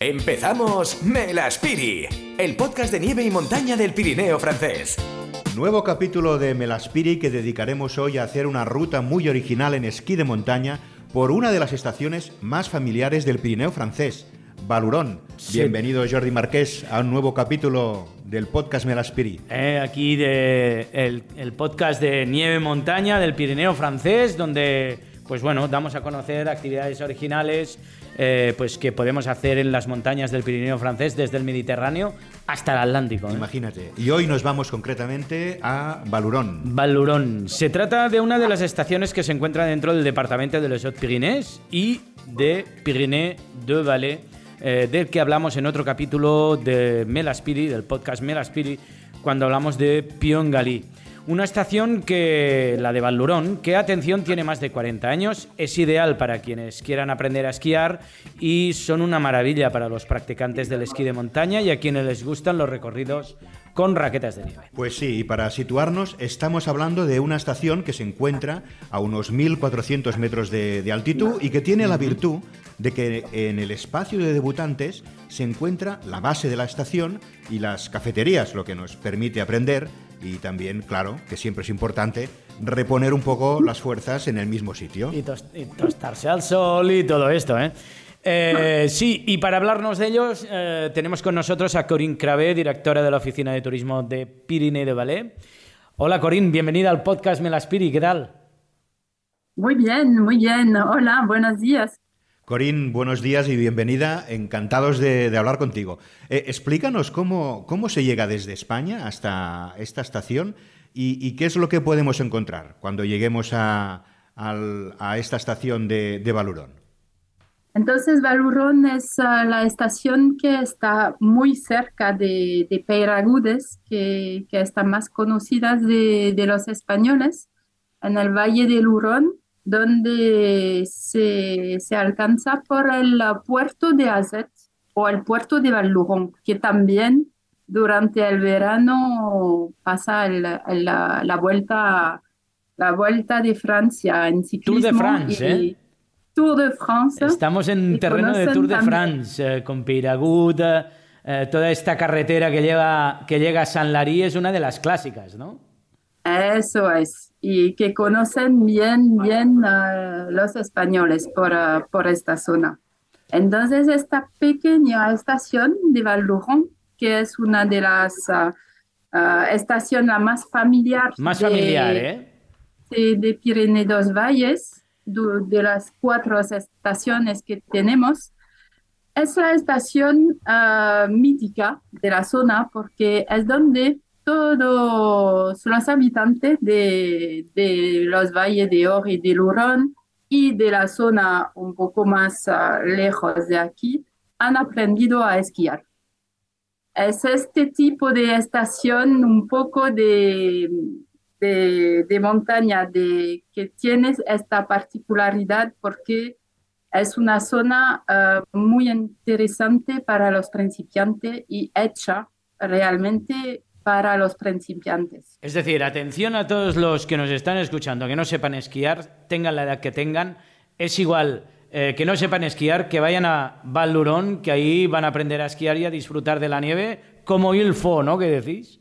Empezamos Melaspiri, el podcast de nieve y montaña del Pirineo francés. Nuevo capítulo de Melaspiri que dedicaremos hoy a hacer una ruta muy original en esquí de montaña por una de las estaciones más familiares del Pirineo francés, Balurón. Bienvenido Jordi Marqués a un nuevo capítulo del podcast Melaspiri. Eh, aquí de el, el podcast de nieve montaña del Pirineo francés, donde pues bueno, damos a conocer actividades originales eh, pues que podemos hacer en las montañas del Pirineo francés, desde el Mediterráneo hasta el Atlántico. ¿eh? Imagínate. Y hoy nos vamos concretamente a Balurón. Balurón. Se trata de una de las estaciones que se encuentra dentro del departamento de los Hauts-Pyrénées y de Pyrénées de Valais, eh, del que hablamos en otro capítulo de Melaspiri, del podcast Melaspiri, cuando hablamos de Piongali. Una estación que, la de Vallurón, que atención tiene más de 40 años, es ideal para quienes quieran aprender a esquiar y son una maravilla para los practicantes del esquí de montaña y a quienes les gustan los recorridos con raquetas de nieve. Pues sí, y para situarnos, estamos hablando de una estación que se encuentra a unos 1.400 metros de, de altitud y que tiene la virtud de que en el espacio de debutantes se encuentra la base de la estación y las cafeterías, lo que nos permite aprender y también, claro, que siempre es importante, reponer un poco las fuerzas en el mismo sitio. Y, tos- y tostarse al sol y todo esto, ¿eh? Eh, sí, y para hablarnos de ellos, eh, tenemos con nosotros a Corinne Cravé, directora de la Oficina de Turismo de Pyrénées de Valais. Hola Corinne, bienvenida al podcast Melaspiri, ¿qué tal? Muy bien, muy bien. Hola, buenos días. Corín, buenos días y bienvenida. Encantados de, hablar contigo. Eh, explícanos cómo, cómo se llega desde España hasta esta estación y, qué es lo que podemos encontrar cuando lleguemos a, esta estación de, Balurón. Entonces, Valurón es ah, la estación que está muy cerca de, de Peiragudes, que, que está más conocida de los españoles, en el Valle del Hurón, donde se, se alcanza por el puerto de Azet o el puerto de Valurón, que también durante el verano pasa el- el- la, la vuelta, la vuelta de Francia en ciclismo. Tour de France, y- ¿eh? Tour de France. Estamos en terreno de Tour de también- France, eh, con Peyragut, eh, toda esta carretera que, lleva, que llega a San Lary es una de las clásicas, ¿no? Eso es, y que conocen bien, bien eh, los españoles por, eh, por esta zona. Entonces, esta pequeña estación de Valdurón, que es una de las eh, estaciones más familiar Más de, familiar, ¿eh? de, de Pirineo dos Valles, du- de las cuatro estaciones que tenemos, es la estación ah, mítica de la zona porque es donde todos los habitantes de, los valles de Or y de Lurón y de la zona un poco más ah, lejos de aquí han aprendido a esquiar. Es este tipo de estación un poco de, de, montaña de, que tiene esta particularidad porque es una zona eh, muy interesante para los principiantes y hecha realmente para los principiantes. Es decir, atención a todos los que nos están escuchando, que no sepan esquiar, tengan la edad que tengan, es igual eh, que no sepan esquiar, que vayan a Vallurón, que ahí van a aprender a esquiar y a disfrutar de la nieve, como il faut, ¿no? ¿Qué decís?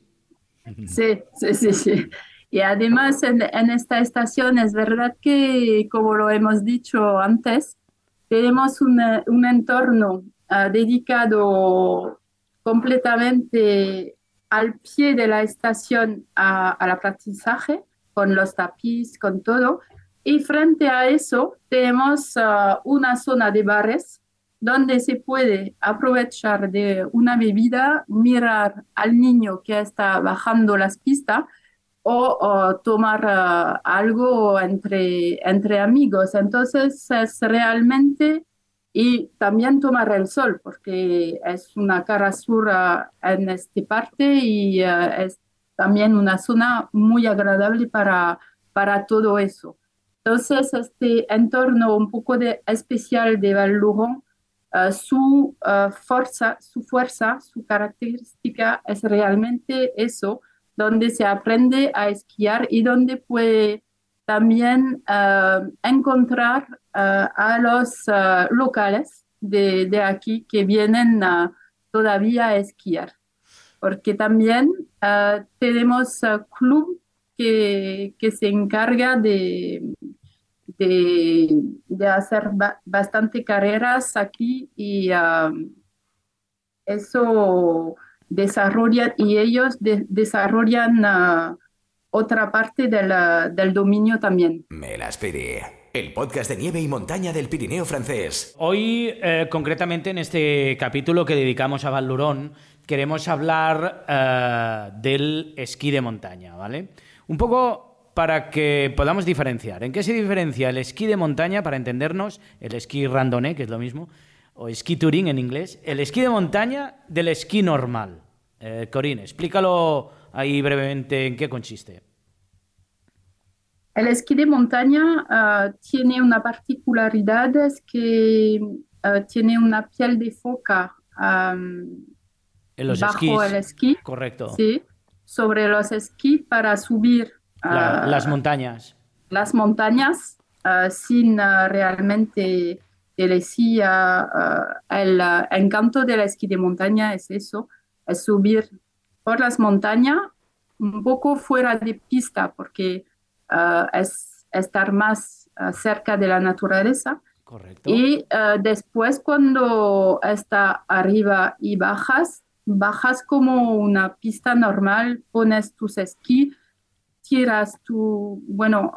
Sí, sí, sí, sí. Y además en, en esta estación es verdad que, como lo hemos dicho antes, tenemos un, un entorno ah, dedicado completamente al pie de la estación al aprendizaje, con los tapiz, con todo. Y frente a eso tenemos ah, una zona de bares donde se puede aprovechar de una bebida, mirar al niño que está bajando las pistas o, tomar ah, algo entre, entre amigos. Entonces es realmente, y también tomar el sol, porque es una cara sur ah, en esta parte y ah, es también una zona muy agradable para, para todo eso. Entonces, este entorno un poco de, especial de Val-Louron, uh, su uh, fuerza, su fuerza, su característica es realmente eso, donde se aprende a esquiar y donde puede también uh, encontrar uh, a los uh, locales de, aquí que vienen todavía a esquiar. Porque también ah, tenemos club que, que, se encarga de, de, de hacer ba bastante carreras aquí y um, eso desarrolla y ellos de, desarrollan uh, otra parte de la, del dominio también. Me las pedí. El podcast de nieve y montaña del Pirineo francés. Hoy, eh, concretamente en este capítulo que dedicamos a Val queremos hablar eh, del esquí de montaña, ¿vale? Un poco para que podamos diferenciar. ¿En qué se diferencia el esquí de montaña, para entendernos, el esquí randonnée, que es lo mismo, o esquí touring en inglés, el esquí de montaña del esquí normal? Eh, Corinne, explícalo ahí brevemente en qué consiste. El esquí de montaña uh, tiene una particularidad, es que uh, tiene una piel de foca um, en los bajo esquís. el esquí. Correcto. Sí, sobre los esquís para subir La- uh, las montañas. las montañas sin realmente el esquí. uh, el encanto del esquí de montaña es eso, es subir por las montañas un poco fuera de pista porque uh, es estar más uh, cerca de la naturaleza. Correcto. Y uh, después cuando está arriba y bajas, bajas como una pista normal, pones tus esquí, tiras tu, bueno,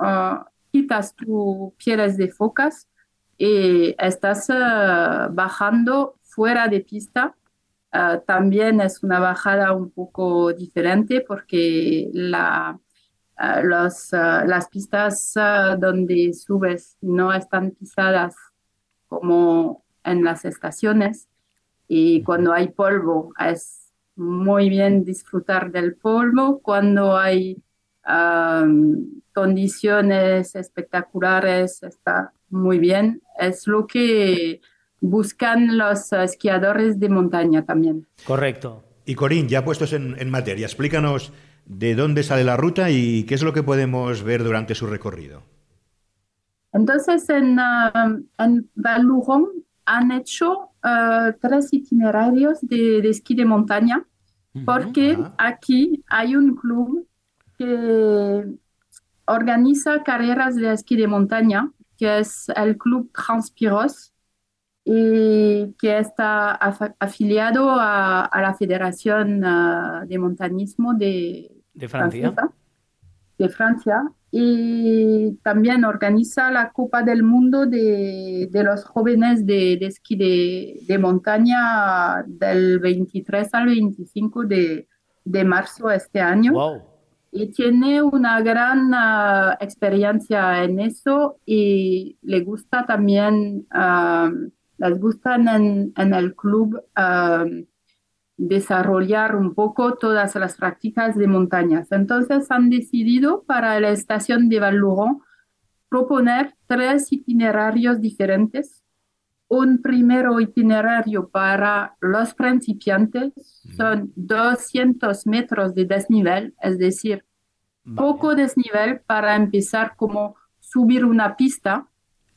quitas tus pieles de focas y estás bajando fuera de pista. Uh, también es una bajada un poco diferente porque la, los, uh, las pistas donde subes no están pisadas como en las estaciones y cuando hay polvo es muy bien disfrutar del polvo, cuando hay condiciones espectaculares está muy bien, es lo que buscan los esquiadores de montaña también. Correcto. Y Corín, ya puestos en, en materia, explícanos de dónde sale la ruta y qué es lo que podemos ver durante su recorrido. Entonces, en, uh, en han hecho uh, tres itinerarios de, de, esquí de montaña, porque aquí hay un club que organiza carreras de esquí de montaña, que es el Club Transpiros, y que está af afiliado a, a, la Federación uh, de Montañismo de, de Francia. Francesa, de Francia y también organiza la Copa del Mundo de, de los jóvenes de, de esquí de, de, montaña del 23 al 25 de, de marzo este año. Wow. Y tiene una gran uh, experiencia en eso y le gusta también, uh, les gusta en, en el club uh, desarrollar un poco todas las prácticas de montañas. Entonces han decidido para la estación de Val-Louron proponer tres itinerarios diferentes. Un primero itinerario para los principiantes, son 200 metros de desnivel, es decir, vale. poco desnivel para empezar como subir una pista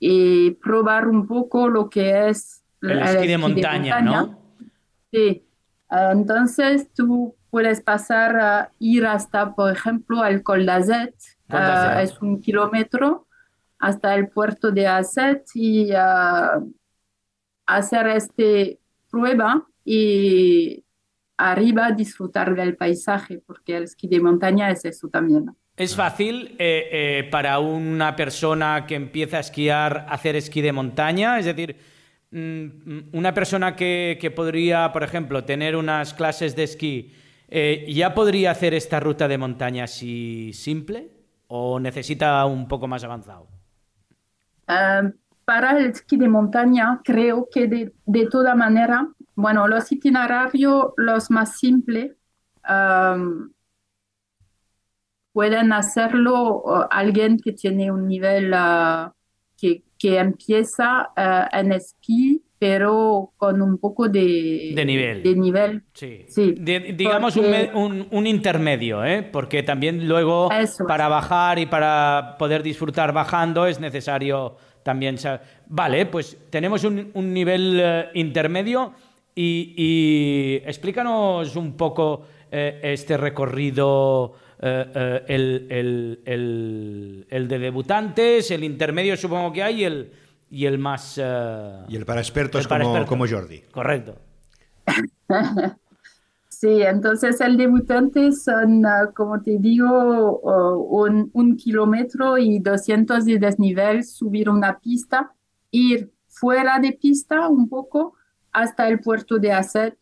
y probar un poco lo que es el, el esquí, de, montaña, de montaña, ¿no? Sí, entonces tú puedes pasar a ir hasta, por ejemplo, al Col d'Azet, uh, es un kilómetro hasta el puerto de Azet y uh, hacer esta prueba y arriba disfrutar del paisaje, porque el esquí de montaña es eso también. ¿Es fácil eh, eh, para una persona que empieza a esquiar hacer esquí de montaña? Es decir, una persona que, que, podría, por ejemplo, tener unas clases de esquí, eh, ¿ya podría hacer esta ruta de montaña así simple o necesita un poco más avanzado? Uh, para el esquí de montaña, creo que de, de toda manera, bueno, los itinerarios, los más simples, um, pueden hacerlo uh, alguien que tiene un nivel uh, que, que, empieza uh, en esquí, pero con un poco de, de nivel. De nivel. Sí. sí de, digamos porque... un, un, un, intermedio, ¿eh? porque también luego Eso. para bajar y para poder disfrutar bajando es necesario también... Vale, pues tenemos un, nivel eh, intermedio y, explícanos un poco eh, este recorrido, el, de debutantes, el intermedio supongo que hay y el, y el más... y el para expertos como, como Jordi. Correcto. Sí, entonces el debutante son, ah, como te digo, un, kilómetro y 200 de desnivel, subir una pista, ir fuera de pista un poco hasta el puerto de Asset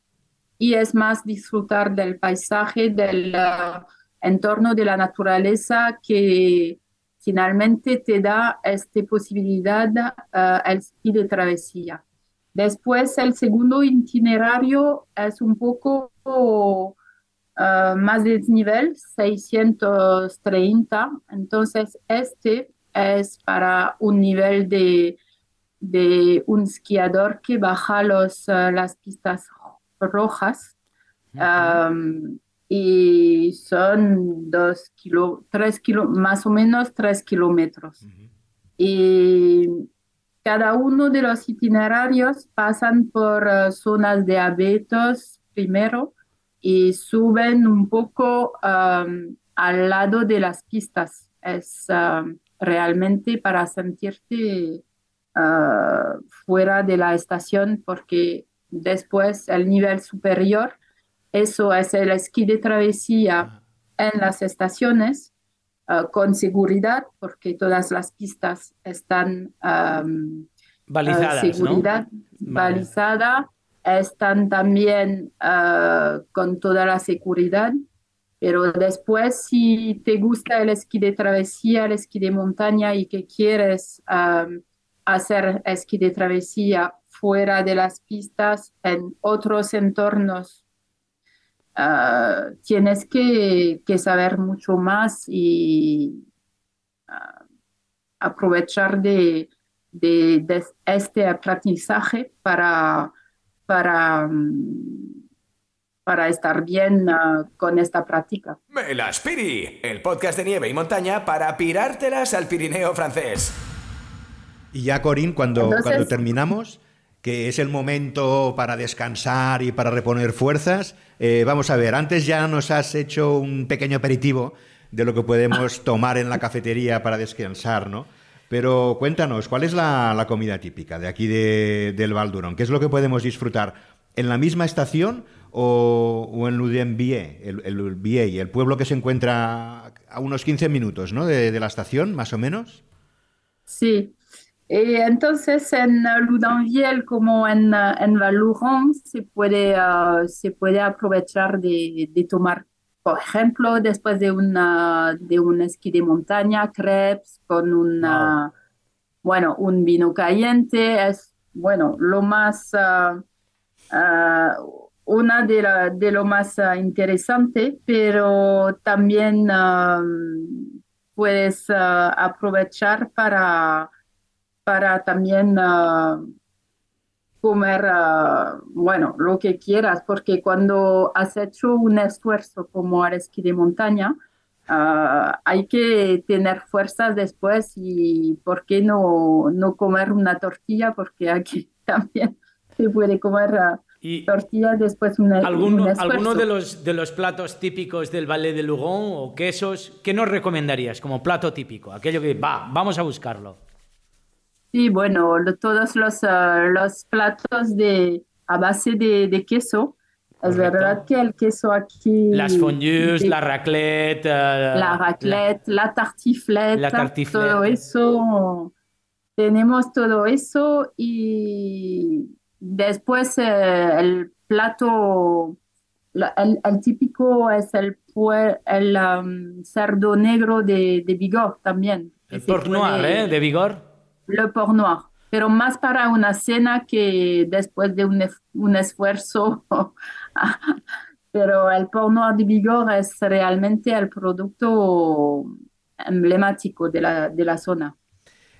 y es más disfrutar del paisaje, del ah, entorno de la naturaleza que finalmente te da esta posibilidad uh, el ski de travesía. Después, el segundo itinerario es un poco uh, más desnivel, 630. Entonces, este es para un nivel de, de un esquiador que baja los, uh, las pistas rojas. Um, y son dos kilo, tres kilo, más o menos tres kilómetros. Y cada uno de los itinerarios pasan por eh, zonas de abetos primero y suben un poco um, al lado de las pistas. Es realmente para sentirte uh, fuera de la estación porque después el nivel superior, eso es el esquí de travesía en las estaciones Ah, con seguridad, porque todas las pistas están um, balizadas. seguridad balizada, están también ah, con toda la seguridad. Pero después, si te gusta el esquí de travesía, el esquí de montaña y que quieres hacer esquí de travesía fuera de las pistas, en otros entornos Ah, tienes que, saber mucho más y ah, aprovechar de, este aprendizaje para, para, mm, para estar bien ah, con esta práctica. Melaspiri, el podcast de nieve y montaña para pirártelas al Pirineo francés. Y ya, Corín, cuando, cuando terminamos, que es el momento para descansar y para reponer fuerzas. Eh, vamos a ver, antes ya nos has hecho un pequeño aperitivo de lo que podemos tomar en la cafetería para descansar, ¿no? Pero cuéntanos, ¿cuál es la, comida típica de aquí del Valdurón? ¿Qué es lo que podemos disfrutar? ¿En la misma estación o, en Ludembie, el, el, el pueblo que se encuentra a unos 15 minutos ¿no? de, de la estación, más o menos? Sí, y entonces en Ludanviel como en, en Valouron se puede, uh, se puede aprovechar de, de, tomar, por ejemplo, después de, una, de un esquí de montaña, crepes con una, bueno, un vino caliente. Es, bueno, lo más, uh, uh, una de, de lo más interesante, pero también um, puedes aprovechar para para también ah, comer, ah, bueno, lo que quieras, porque cuando has hecho un esfuerzo como el esquí de montaña, ah, hay que tener fuerzas después y ¿por qué no, no comer una tortilla? Porque aquí también se puede comer y tortilla después una, ¿Alguno, ¿Alguno de los, de los platos típicos del Valle de Lugon o quesos, qué nos recomendarías como plato típico? Aquello que, va, vamos a buscarlo. Sí, bueno, todos los, ah, los platos de, a base de, queso. Es verdad que el queso aquí... Las fondues, la raclette... Ah, la raclette, la tartiflette, la tartiflette. todo eso. Tenemos todo eso y después eh, el plato, el, típico es el, el um, cerdo negro de, de Vigor también. El porc noir, ¿eh? De Vigor le porc noir, pero más para una cena que después de un, un esfuerzo. pero el porc noir de Vigor es realmente el producto emblemático de la, de la zona.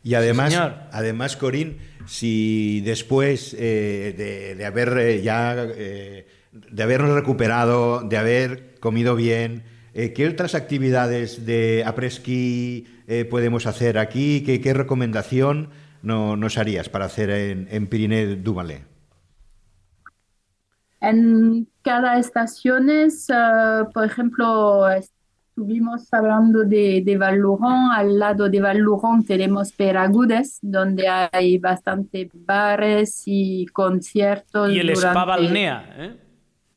Y además, además Corín, si después eh, de, haber eh, ya eh, de habernos recuperado, de haber comido bien, ¿qué otras actividades de apresquí eh, podemos hacer aquí? ¿Qué, recomendación no, nos harías para hacer en, en Pirineo du Valais? En cada estación, uh, por ejemplo, estuvimos hablando de, de val Al lado de val tenemos Peragudes, donde hay bastante bares y conciertos. Y el Spa Balnea. ¿eh?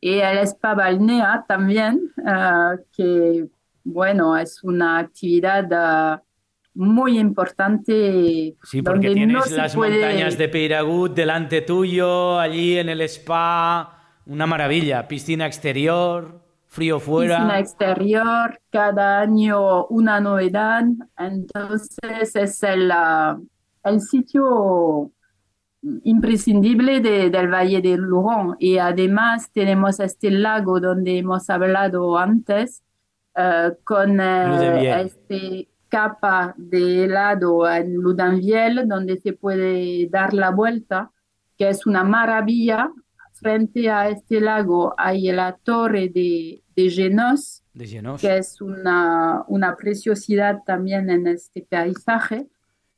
Y el Spa Balnea también, uh, que, bueno, es una actividad... Uh, muy importante. Sí, porque tienes las montañas de Peiragud delante tuyo, allí en el spa, una maravilla, piscina exterior, frío fuera. Piscina exterior, cada año una novedad. Entonces es el, ah, el sitio imprescindible del Valle del Luron. Y además tenemos este lago donde hemos hablado antes, uh, con uh, este capa de helado en Ludanviel, donde se puede dar la vuelta, que es una maravilla frente a este lago hay la torre de, de Genos, que es una, una preciosidad también en este paisaje.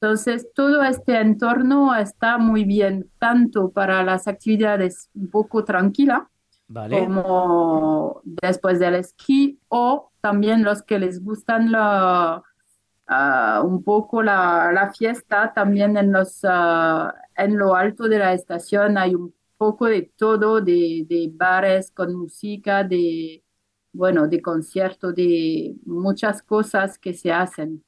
Entonces, todo este entorno está muy bien, tanto para las actividades un poco tranquilas, como después del esquí, o también los que les gustan la, ah, un poco la, la, fiesta, también en, los, ah, en lo alto de la estación hay un poco de todo, de, de bares con música, de, bueno, de conciertos, de muchas cosas que se hacen.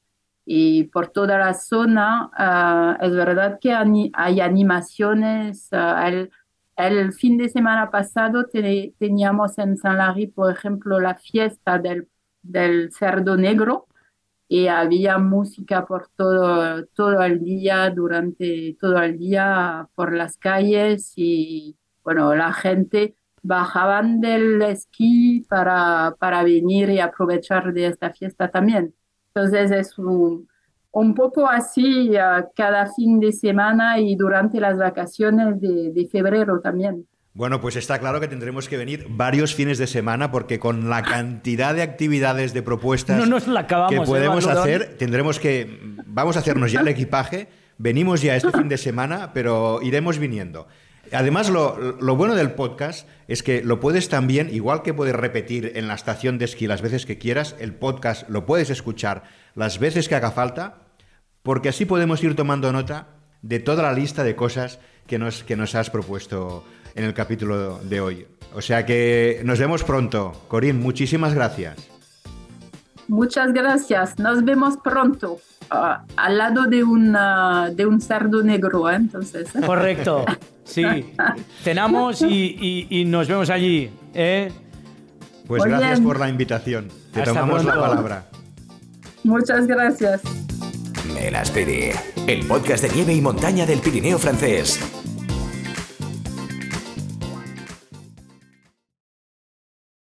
Y por toda la zona, ah, es verdad que hay animaciones. Ah, el, el, fin de semana pasado teníamos en San Larry, por ejemplo, la fiesta del, del cerdo negro y había música por todo, todo el día, durante todo el día por las calles y bueno, la gente bajaban del esquí para, para venir y aprovechar de esta fiesta también. Entonces es un, un poco así uh, cada fin de semana y durante las vacaciones de, de febrero también. Bueno, pues está claro que tendremos que venir varios fines de semana porque con la cantidad de actividades, de propuestas que ¿eh, podemos hacer, tendremos que, vamos a hacernos ya el equipaje, venimos ya este fin de semana, pero iremos viniendo. Además, lo, bueno del podcast es que lo puedes también, igual que puedes repetir en la estación de esquí las veces que quieras, el podcast lo puedes escuchar las veces que haga falta, porque así podemos ir tomando nota de toda la lista de cosas que nos, que nos has propuesto en el capítulo de hoy. O sea que nos vemos pronto. Corín, muchísimas gracias. Muchas gracias. Nos vemos pronto. Al lado de, una, de un cerdo negro, ¿eh? entonces. ¿eh? Correcto, sí. Cenamos y, y, nos vemos allí. ¿eh? Pues gracias por la invitación. Te tomamos la palabra. Muchas gracias. Me las pedí. El podcast de nieve y montaña del Pirineo francés.